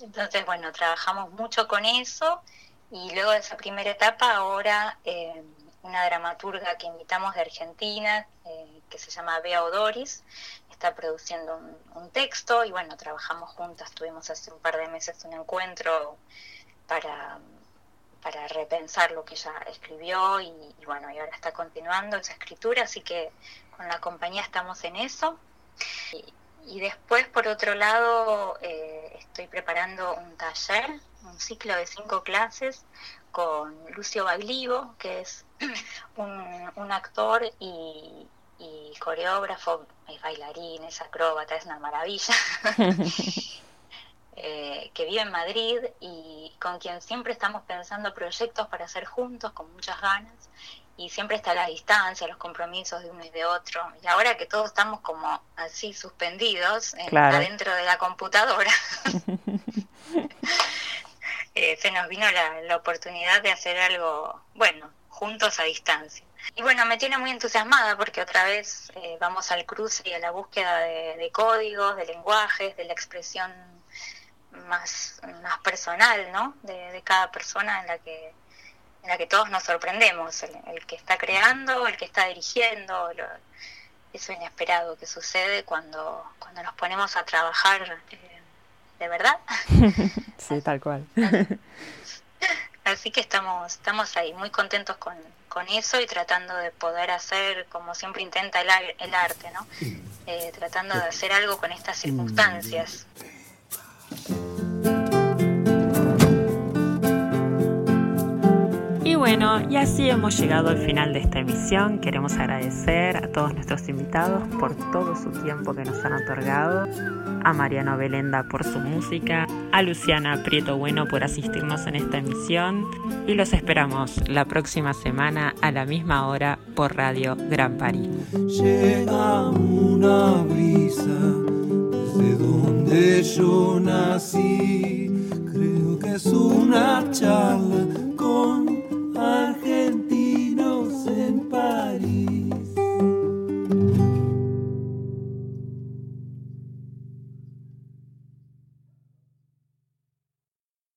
Entonces, bueno, trabajamos mucho con eso y luego de esa primera etapa, ahora eh, una dramaturga que invitamos de Argentina, eh, que se llama Bea Odoris, está produciendo un, un texto y bueno, trabajamos juntas, tuvimos hace un par de meses un encuentro para, para repensar lo que ella escribió y, bueno, y ahora está continuando esa escritura, así que con la compañía estamos en eso. Y, después, por otro lado, eh, estoy preparando un taller, un ciclo de cinco clases con Lucio Baglivo, que es *clears throat* un, un actor y coreógrafo, es bailarín, es acróbata, es una maravilla, *laughs* eh, que vive en Madrid y con quien siempre estamos pensando proyectos para hacer juntos, con muchas ganas, y siempre está la distancia, los compromisos de uno y de otro. Y ahora que todos estamos como así suspendidos en- Claro. adentro de la computadora, *laughs* eh, se nos vino la, la oportunidad de hacer algo, bueno, juntos a distancia. Y bueno, me tiene muy entusiasmada porque otra vez eh, vamos al cruce y a la búsqueda de, de códigos, de lenguajes, de la expresión más, más personal, ¿no? De, de cada persona en la que en la que todos nos sorprendemos, el, el que está creando, el que está dirigiendo, lo- eso inesperado que sucede cuando, cuando nos ponemos a trabajar eh, de verdad. *laughs* Sí, tal cual. *laughs* Así que estamos, estamos ahí muy contentos con, con eso y tratando de poder hacer, como siempre intenta el, ar- el arte, ¿no? Eh, tratando de hacer algo con estas circunstancias. Y bueno, y así hemos llegado al final de esta emisión. Queremos agradecer a todos nuestros invitados por todo su tiempo que nos han otorgado, a Mariano Belenda por su música, a Luciana Prieto Bueno por asistirnos en esta emisión y los esperamos la próxima semana a la misma hora por Radio Gran París. Llega una brisa desde donde yo nací. Creo que es una charla argentinos en París.